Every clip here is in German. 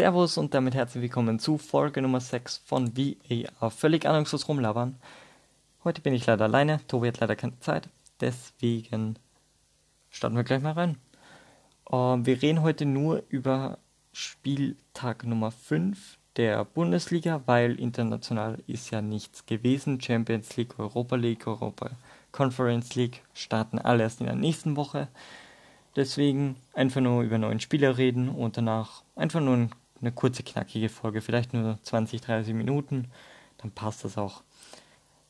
Servus und damit herzlich willkommen zu Folge Nummer 6 von VAR. Völlig ahnungslos rumlabern. Heute bin ich leider alleine, Tobi hat leider keine Zeit, deswegen starten wir gleich mal rein. Uh, wir reden heute nur über Spieltag Nummer 5 der Bundesliga, weil international ist ja nichts gewesen. Champions League, Europa League, Europa Conference League starten alle erst in der nächsten Woche. Deswegen einfach nur über neuen Spieler reden und danach einfach nur eine kurze, knackige Folge, vielleicht nur 20, 30 Minuten, dann passt das auch.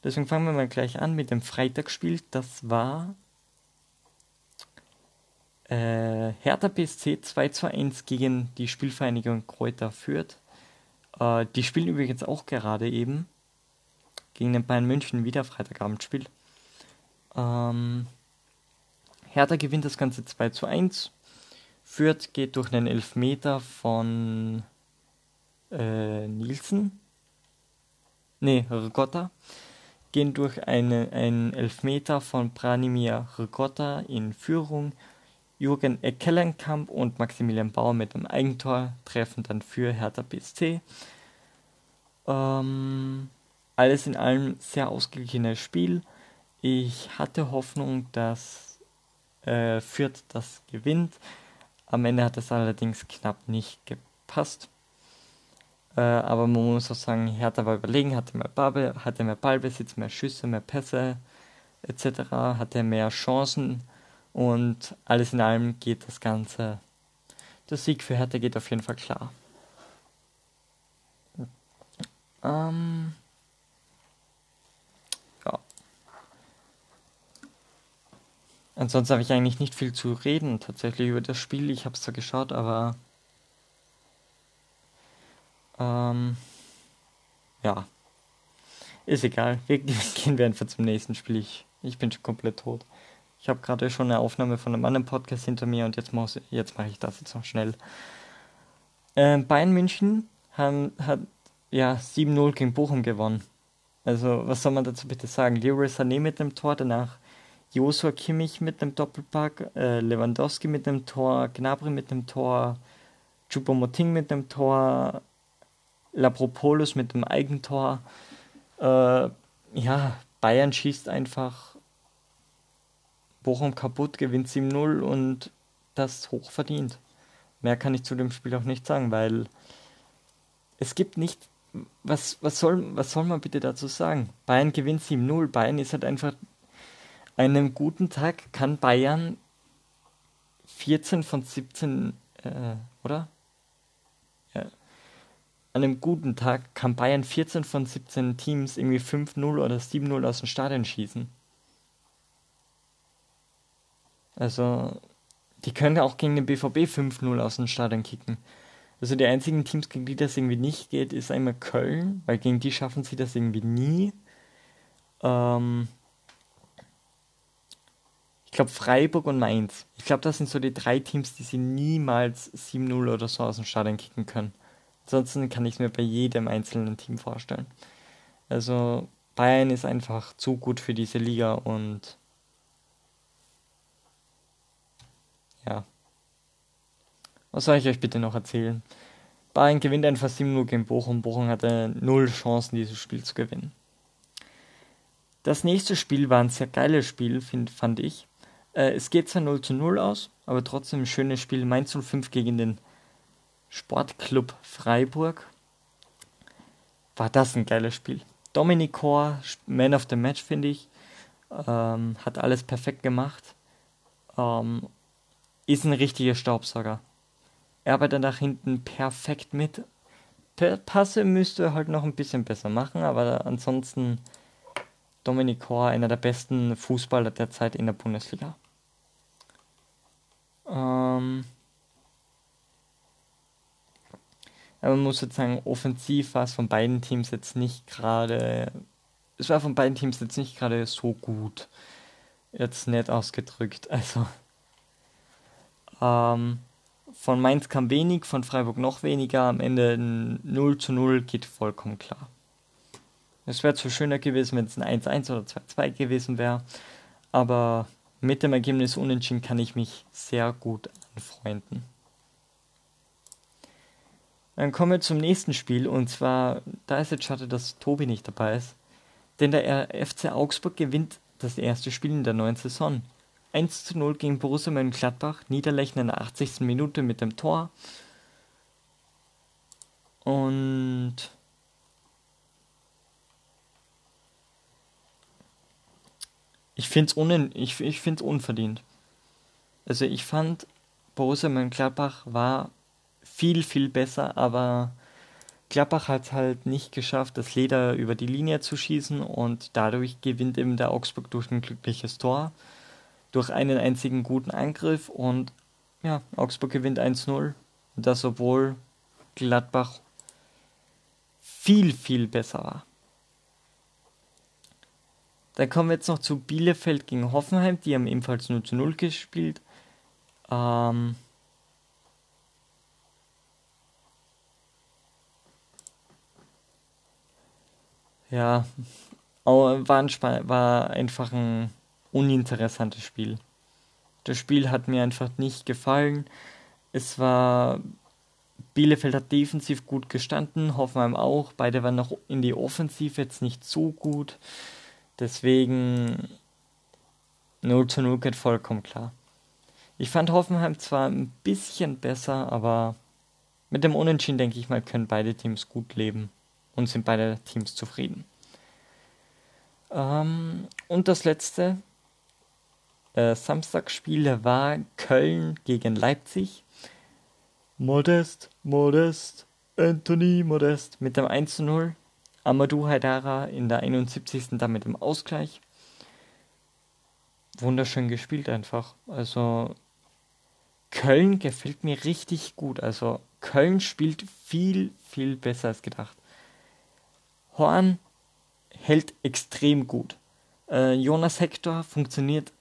Deswegen fangen wir mal gleich an mit dem Freitagsspiel. Das war äh, Hertha BSC 2 zu 1 gegen die Spielvereinigung Kräuter Fürth. Äh, die spielen übrigens auch gerade eben gegen den Bayern München wieder Freitagabendspiel. Ähm, Hertha gewinnt das Ganze 2 zu 1. Fürth geht durch einen Elfmeter von äh, Nielsen. Ne, Ricotta. Gehen durch eine, einen Elfmeter von Branimir Ricotta in Führung. Jürgen Eckelenkamp und Maximilian Bauer mit dem Eigentor treffen dann für Hertha BSC. Ähm, alles in allem sehr ausgeglichenes Spiel. Ich hatte Hoffnung, dass äh, Fürth das gewinnt. Am Ende hat es allerdings knapp nicht gepasst. Äh, aber man muss auch sagen, Hertha war überlegen, hatte mehr, Ball, hatte mehr Ballbesitz, mehr Schüsse, mehr Pässe etc., hatte mehr Chancen und alles in allem geht das Ganze. Der Sieg für Hertha geht auf jeden Fall klar. Ähm, Ansonsten habe ich eigentlich nicht viel zu reden tatsächlich über das Spiel. Ich habe es zwar geschaut, aber ähm, ja, ist egal. Wir gehen wir einfach zum nächsten Spiel. Ich, ich bin schon komplett tot. Ich habe gerade schon eine Aufnahme von einem anderen Podcast hinter mir und jetzt, jetzt mache ich das jetzt noch schnell. Ähm, Bayern München haben, hat ja 7-0 gegen Bochum gewonnen. Also, was soll man dazu bitte sagen? Leroy Sané mit dem Tor, danach Joshua Kimmich mit einem Doppelpack, äh, Lewandowski mit einem Tor, Gnabry mit einem Tor, Choupo-Moting mit einem Tor, Lapropoulos mit einem Eigentor. Äh, ja, Bayern schießt einfach Bochum kaputt, gewinnt 7-0 und das hoch verdient. Mehr kann ich zu dem Spiel auch nicht sagen, weil es gibt nicht. Was, was, soll, was soll man bitte dazu sagen? Bayern gewinnt 7-0. Bayern ist halt einfach einem guten Tag kann Bayern 14 von 17, äh, oder? Ja. An einem guten Tag kann Bayern 14 von 17 Teams irgendwie 5-0 oder 7-0 aus dem Stadion schießen. Also, die können auch gegen den BVB 5-0 aus dem Stadion kicken. Also die einzigen Teams, gegen die das irgendwie nicht geht, ist einmal Köln, weil gegen die schaffen sie das irgendwie nie. Ähm, glaube Freiburg und Mainz. Ich glaube, das sind so die drei Teams, die sie niemals 7-0 oder so aus dem Stadion kicken können. Ansonsten kann ich es mir bei jedem einzelnen Team vorstellen. Also Bayern ist einfach zu gut für diese Liga und ja. Was soll ich euch bitte noch erzählen? Bayern gewinnt einfach 7-0 gegen Bochum. Bochum hatte null Chancen, dieses Spiel zu gewinnen. Das nächste Spiel war ein sehr geiles Spiel, find, fand ich. Äh, es geht zwar 0 zu 0 aus, aber trotzdem ein schönes Spiel. Mainz 05 gegen den Sportclub Freiburg. War das ein geiles Spiel. Dominik Kor, Man of the Match, finde ich. Ähm, hat alles perfekt gemacht. Ähm, ist ein richtiger Staubsauger. Er arbeitet nach hinten perfekt mit. Passe müsste er halt noch ein bisschen besser machen, aber ansonsten Dominik Kor, einer der besten Fußballer der Zeit in der Bundesliga. Ähm, aber man muss jetzt sagen, offensiv war es von beiden Teams jetzt nicht gerade. Es war von beiden Teams jetzt nicht gerade so gut. Jetzt nett ausgedrückt. Also. Ähm, von Mainz kam wenig, von Freiburg noch weniger. Am Ende 0 zu 0 geht vollkommen klar. Es wäre zwar schöner gewesen, wenn es ein 1-1 oder 2-2 gewesen wäre, aber mit dem Ergebnis Unentschieden kann ich mich sehr gut anfreunden. Dann kommen wir zum nächsten Spiel und zwar, da ist jetzt schade, dass Tobi nicht dabei ist. Denn der FC Augsburg gewinnt das erste Spiel in der neuen Saison. 1 zu 0 gegen Borussia Mönchengladbach, Niederlechner in der 80. Minute mit dem Tor. Und ich finde es ich, ich find's unverdient. Also ich fand, Borussia Mönchengladbach war viel, viel besser, aber Gladbach hat halt nicht geschafft, das Leder über die Linie zu schießen und dadurch gewinnt eben der Augsburg durch ein glückliches Tor, durch einen einzigen guten Angriff und ja, Augsburg gewinnt 1-0 und das obwohl Gladbach viel, viel besser war. Dann kommen wir jetzt noch zu Bielefeld gegen Hoffenheim, die haben ebenfalls 0 zu 0 gespielt. Ähm, ja, war, ein, war einfach ein uninteressantes Spiel. Das Spiel hat mir einfach nicht gefallen. Es war. Bielefeld hat defensiv gut gestanden, Hoffenheim auch. Beide waren noch in die Offensive jetzt nicht so gut. Deswegen 0 zu 0 geht vollkommen klar. Ich fand Hoffenheim zwar ein bisschen besser, aber mit dem Unentschieden denke ich mal, können beide Teams gut leben und sind beide Teams zufrieden. Ähm, und das letzte äh, Samstagsspiel war Köln gegen Leipzig. Modest, Modest, Anthony Modest mit dem 1 zu 0. Amadou Haidara in der 71. dann mit dem Ausgleich. Wunderschön gespielt einfach. Also Köln gefällt mir richtig gut. Also Köln spielt viel, viel besser als gedacht. Horn hält extrem gut. Äh, Jonas Hector funktioniert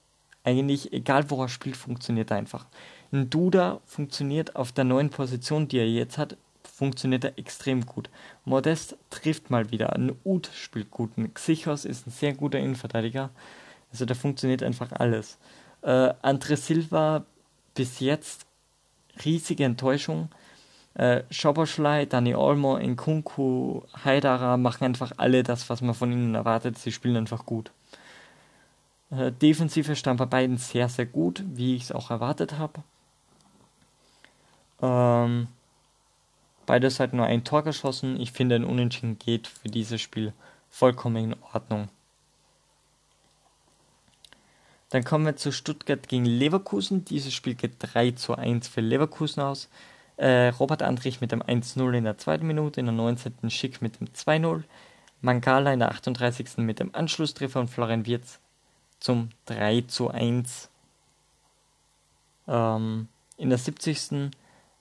eigentlich, egal wo er spielt, funktioniert er einfach. Ein Duda funktioniert auf der neuen Position, die er jetzt hat, funktioniert er extrem gut. Modest trifft mal wieder. Ein Ud spielt gut. Ein Xichos ist ein sehr guter Innenverteidiger. Also da funktioniert einfach alles. Äh, Andre Silva bis jetzt riesige Enttäuschung. Äh, Schoboschlei, Dani Olmo, Nkunku, Haidara machen einfach alle das, was man von ihnen erwartet. Sie spielen einfach gut. Äh, Defensive stand bei beiden sehr, sehr gut, wie ich es auch erwartet habe. Ähm, beide Seiten nur ein Tor geschossen. Ich finde, ein Unentschieden geht für dieses Spiel vollkommen in Ordnung. Dann kommen wir zu Stuttgart gegen Leverkusen. Dieses Spiel geht 3 zu 1 für Leverkusen aus. Äh, Robert Andrich mit dem 1-0 in der zweiten Minute, in der 19. Schick mit dem 2-0. Mangala in der 38. mit dem Anschlusstreffer und Florian Wirz zum 3 zu 1. Ähm, in der 70.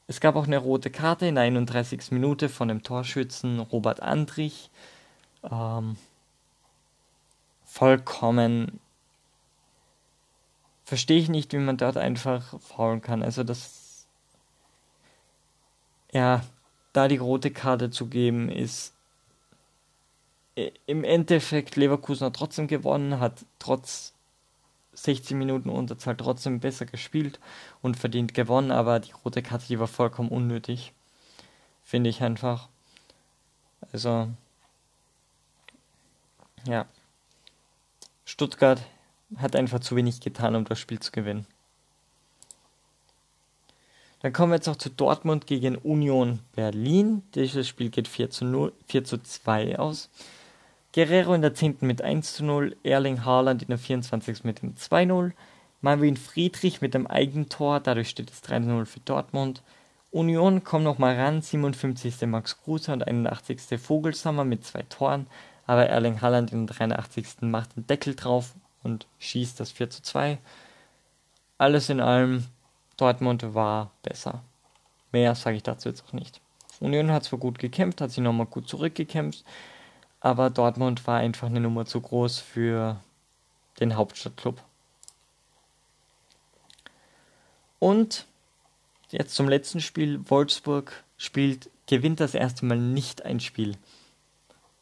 Es gab auch eine rote Karte in der 31. Minute von dem Torschützen Robert Andrich. Ähm, vollkommen verstehe ich nicht, wie man dort einfach faulen kann. Also das ja, da die rote Karte zu geben, ist im Endeffekt Leverkusen hat trotzdem gewonnen, hat trotz 60 Minuten Unterzahl trotzdem besser gespielt und verdient gewonnen, aber die rote Karte, die war vollkommen unnötig. Finde ich einfach. Also, ja. Stuttgart hat einfach zu wenig getan, um das Spiel zu gewinnen. Dann kommen wir jetzt noch zu Dortmund gegen Union Berlin. Dieses Spiel geht 4 zu, 0, 4 zu 2 aus. Guerrero in der 10. mit 1 zu 0, Erling Haaland in der 24. mit dem 2-0, Marvin Friedrich mit dem Eigentor, dadurch steht es 3-0 für Dortmund. Union kommt nochmal ran, 57. Max Kruse und 81. Vogelsammer mit zwei Toren, aber Erling Haaland in der 83. macht den Deckel drauf und schießt das 4 zu 2. Alles in allem Dortmund war besser. Mehr sage ich dazu jetzt auch nicht. Union hat zwar gut gekämpft, hat sich nochmal gut zurückgekämpft, aber Dortmund war einfach eine Nummer zu groß für den Hauptstadtklub. Und jetzt zum letzten Spiel. Wolfsburg spielt, gewinnt das erste Mal nicht ein Spiel.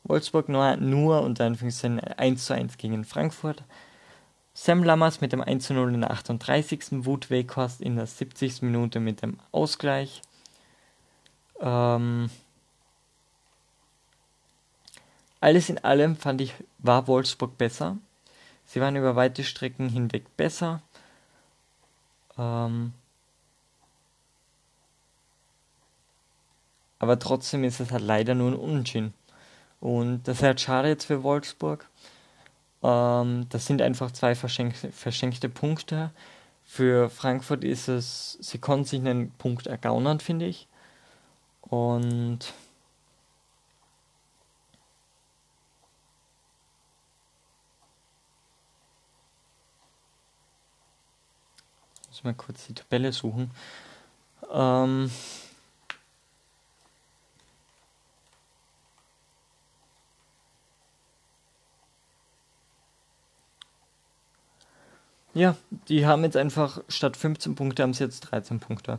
Wolfsburg nur, nur unter Anführungszeichen 1 zu 1 gegen Frankfurt, Sam Lammers mit dem 1-0 in der 38. Wout Weghorst in der 70. Minute mit dem Ausgleich. Ähm, alles in allem fand ich, war Wolfsburg besser. Sie waren über weite Strecken hinweg besser. Ähm, aber trotzdem ist es halt leider nur ein Unentschieden. Und das ist halt schade jetzt für Wolfsburg. Ähm, das sind einfach zwei verschenkte, verschenkte Punkte. Für Frankfurt ist es, sie konnten sich einen Punkt ergaunern, finde ich. Und muss mal kurz die Tabelle suchen. Ähm, Ja, die haben jetzt einfach statt 15 Punkte haben sie jetzt 13 Punkte.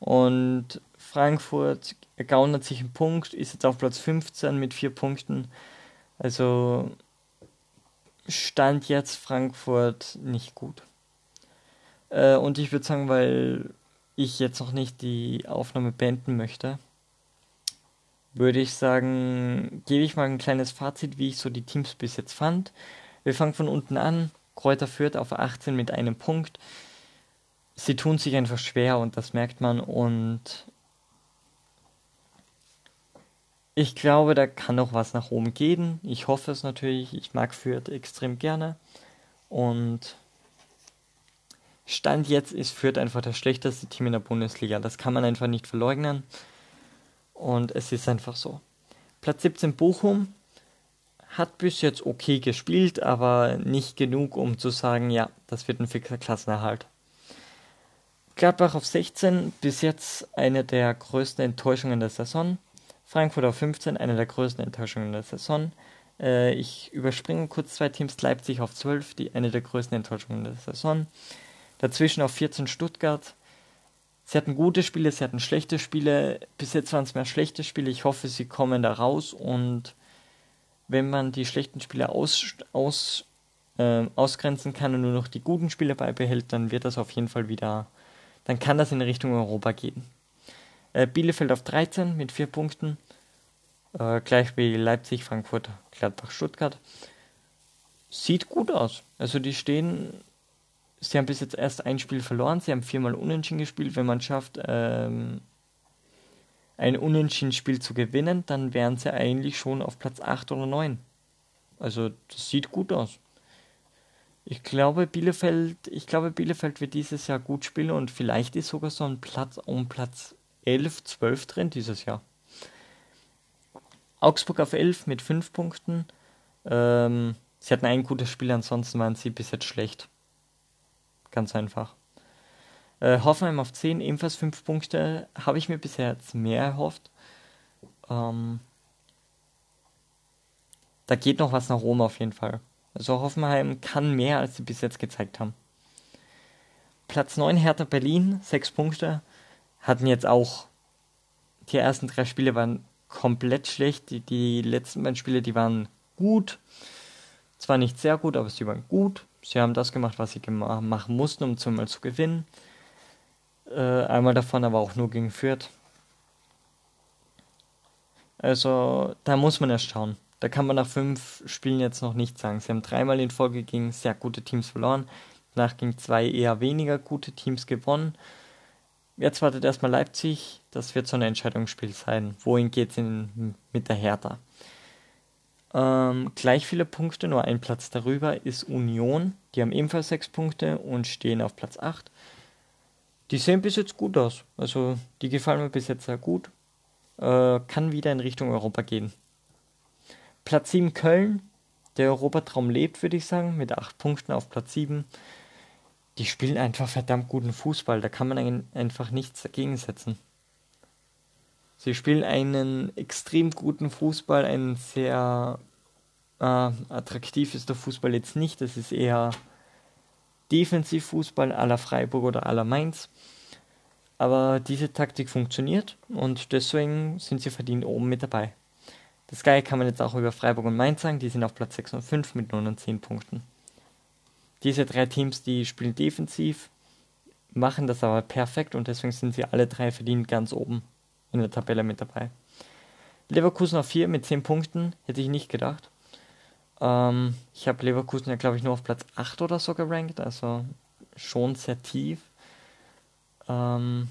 Und Frankfurt ergaunert sich einen Punkt, ist jetzt auf Platz 15 mit 4 Punkten. Also stand jetzt Frankfurt nicht gut. Äh, und ich würde sagen, weil ich jetzt noch nicht die Aufnahme beenden möchte, würde ich sagen, gebe ich mal ein kleines Fazit, wie ich so die Teams bis jetzt fand. Wir fangen von unten an. Kräuter führt auf 18 mit einem Punkt. Sie tun sich einfach schwer und das merkt man und ich glaube, da kann noch was nach oben gehen. Ich hoffe es natürlich. Ich mag Fürth extrem gerne. Und Stand jetzt ist Fürth einfach das schlechteste Team in der Bundesliga. Das kann man einfach nicht verleugnen. Und es ist einfach so. Platz 17 Bochum hat bis jetzt okay gespielt, aber nicht genug, um zu sagen, ja, das wird ein fixer Klassenerhalt. Gladbach auf 16, bis jetzt eine der größten Enttäuschungen der Saison. Frankfurt auf 15, eine der größten Enttäuschungen der Saison. Äh, ich überspringe kurz zwei Teams. Leipzig auf 12, die eine der größten Enttäuschungen der Saison. Dazwischen auf 14 Stuttgart. Sie hatten gute Spiele, sie hatten schlechte Spiele. Bis jetzt waren es mehr schlechte Spiele. Ich hoffe, sie kommen da raus und wenn man die schlechten Spiele aus, aus, äh, ausgrenzen kann und nur noch die guten Spiele beibehält, dann wird das auf jeden Fall wieder, dann kann das in Richtung Europa gehen. Äh, Bielefeld auf 13 mit 4 Punkten, äh, gleich wie Leipzig, Frankfurt, Gladbach, Stuttgart. Sieht gut aus. Also die stehen, sie haben bis jetzt erst ein Spiel verloren, sie haben viermal unentschieden gespielt. Wenn man schafft, ähm, ein Unentschieden-Spiel zu gewinnen, dann wären sie eigentlich schon auf Platz 8 oder 9. Also das sieht gut aus. Ich glaube, Bielefeld, ich glaube, Bielefeld wird dieses Jahr gut spielen und vielleicht ist sogar so ein Platz um Platz 11, 12 drin dieses Jahr. Augsburg auf 11 mit 5 Punkten. Ähm, sie hatten ein gutes Spiel, ansonsten waren sie bis jetzt schlecht. Ganz einfach. Äh, Hoffenheim auf 10, ebenfalls 5 Punkte. Habe ich mir bisher jetzt mehr erhofft. Ähm, da geht noch was nach Rom auf jeden Fall. Also Hoffenheim kann mehr, als sie bis jetzt gezeigt haben. Platz 9 Hertha Berlin, 6 Punkte. Hatten jetzt auch die ersten drei Spiele waren komplett schlecht. Die, die letzten beiden Spiele, die waren gut. Zwar nicht sehr gut, aber sie waren gut. Sie haben das gemacht, was sie machen mussten, um zum Mal zu gewinnen. Äh, einmal davon aber auch nur gegen Fürth. Also, da muss man erst schauen. Da kann man nach fünf Spielen jetzt noch nichts sagen. Sie haben dreimal in Folge gegen sehr gute Teams verloren. Danach gegen zwei eher weniger gute Teams gewonnen. Jetzt wartet erstmal Leipzig. Das wird so ein Entscheidungsspiel sein. Wohin geht es mit der Hertha? Ähm, gleich viele Punkte, nur ein Platz darüber ist Union. Die haben ebenfalls sechs Punkte und stehen auf Platz 8. Die sehen bis jetzt gut aus. Also die gefallen mir bis jetzt sehr gut. Äh, kann wieder in Richtung Europa gehen. Platz 7 Köln. Der Europatraum lebt, würde ich sagen, mit 8 Punkten auf Platz 7. Die spielen einfach verdammt guten Fußball. Da kann man einfach nichts dagegen setzen. Sie spielen einen extrem guten Fußball, einen sehr äh, attraktiv ist der Fußball jetzt nicht. Das ist eher Defensivfußball aller Freiburg oder aller Mainz. Aber diese Taktik funktioniert und deswegen sind sie verdient oben mit dabei. Das Geile kann man jetzt auch über Freiburg und Mainz sagen, die sind auf Platz 6 und 5 mit 9 und 10 Punkten. Diese drei Teams, die spielen defensiv, machen das aber perfekt und deswegen sind sie alle drei verdient ganz oben. In der Tabelle mit dabei. Leverkusen auf 4 mit 10 Punkten, hätte ich nicht gedacht. Ähm, ich habe Leverkusen ja, glaube ich, nur auf Platz 8 oder so gerankt, also schon sehr tief. Ähm,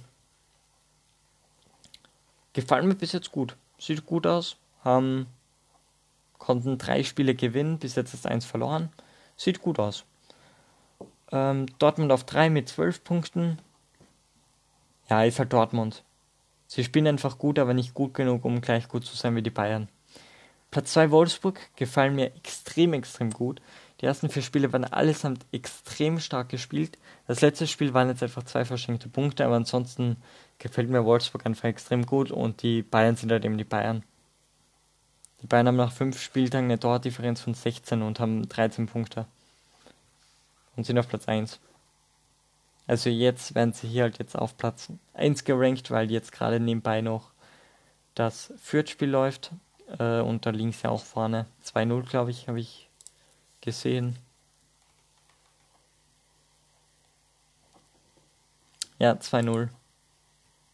gefallen mir bis jetzt gut. Sieht gut aus. Haben, konnten drei Spiele gewinnen, bis jetzt ist eins verloren. Sieht gut aus. Ähm, Dortmund auf 3 mit 12 Punkten. Ja, ist halt Dortmund. Sie spielen einfach gut, aber nicht gut genug, um gleich gut zu sein wie die Bayern. Platz 2 Wolfsburg gefallen mir extrem, extrem gut. Die ersten vier Spiele waren allesamt extrem stark gespielt. Das letzte Spiel waren jetzt einfach zwei verschenkte Punkte, aber ansonsten gefällt mir Wolfsburg einfach extrem gut und die Bayern sind halt eben die Bayern. Die Bayern haben nach fünf Spieltagen eine Tordifferenz von 16 und haben 13 Punkte. Und sind auf Platz 1. Also jetzt werden sie hier halt jetzt auf Platz 1 gerankt, weil jetzt gerade nebenbei noch das Fürth-Spiel läuft. Äh, und da links ja auch vorne 2-0, glaube ich, habe ich gesehen. Ja, 2-0.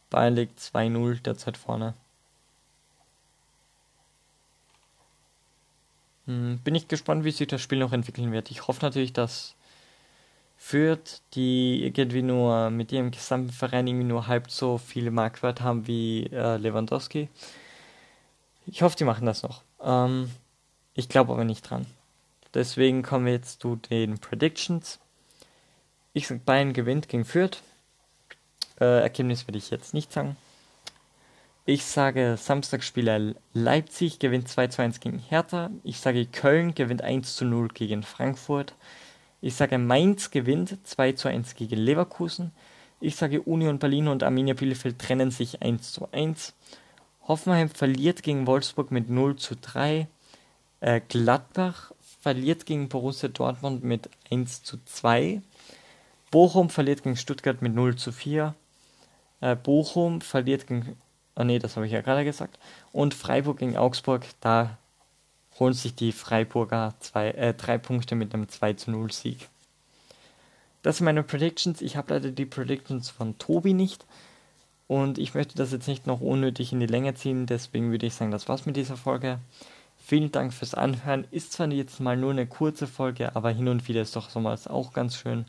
Bayern liegt 2-0 derzeit vorne. Hm, bin ich gespannt, wie sich das Spiel noch entwickeln wird. Ich hoffe natürlich, dass Fürth, die irgendwie nur mit ihrem gesamten Verein irgendwie nur halb so viele Markwert haben wie äh, Lewandowski. Ich hoffe, die machen das noch. Ähm, ich glaube aber nicht dran. Deswegen kommen wir jetzt zu den Predictions. Ich sage, Bayern gewinnt gegen Fürth. Äh, Ergebnis würde ich jetzt nicht sagen. Ich sage, Samstagsspieler Leipzig gewinnt 2 zu 1 gegen Hertha. Ich sage, Köln gewinnt 1 zu 0 gegen Frankfurt. Ich sage, Mainz gewinnt 2 zu 1 gegen Leverkusen. Ich sage, Union Berlin und Arminia Bielefeld trennen sich 1 zu 1. Hoffenheim verliert gegen Wolfsburg mit 0 zu 3. Äh, Gladbach verliert gegen Borussia Dortmund mit 1 zu 2. Bochum verliert gegen Stuttgart mit 0 zu 4. Äh, Bochum verliert gegen. Oh ne, das habe ich ja gerade gesagt. Und Freiburg gegen Augsburg, da holen sich die Freiburger zwei, äh, drei Punkte mit einem 2 zu 0 Sieg. Das sind meine Predictions. Ich habe leider die Predictions von Tobi nicht. Und ich möchte das jetzt nicht noch unnötig in die Länge ziehen. Deswegen würde ich sagen, das war's mit dieser Folge. Vielen Dank fürs Anhören. Ist zwar jetzt mal nur eine kurze Folge, aber hin und wieder ist doch so mal auch ganz schön.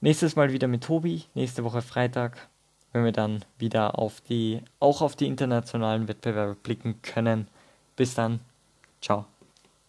Nächstes Mal wieder mit Tobi, nächste Woche Freitag, wenn wir dann wieder auf die, auch auf die internationalen Wettbewerbe blicken können. Bis dann. Ciao.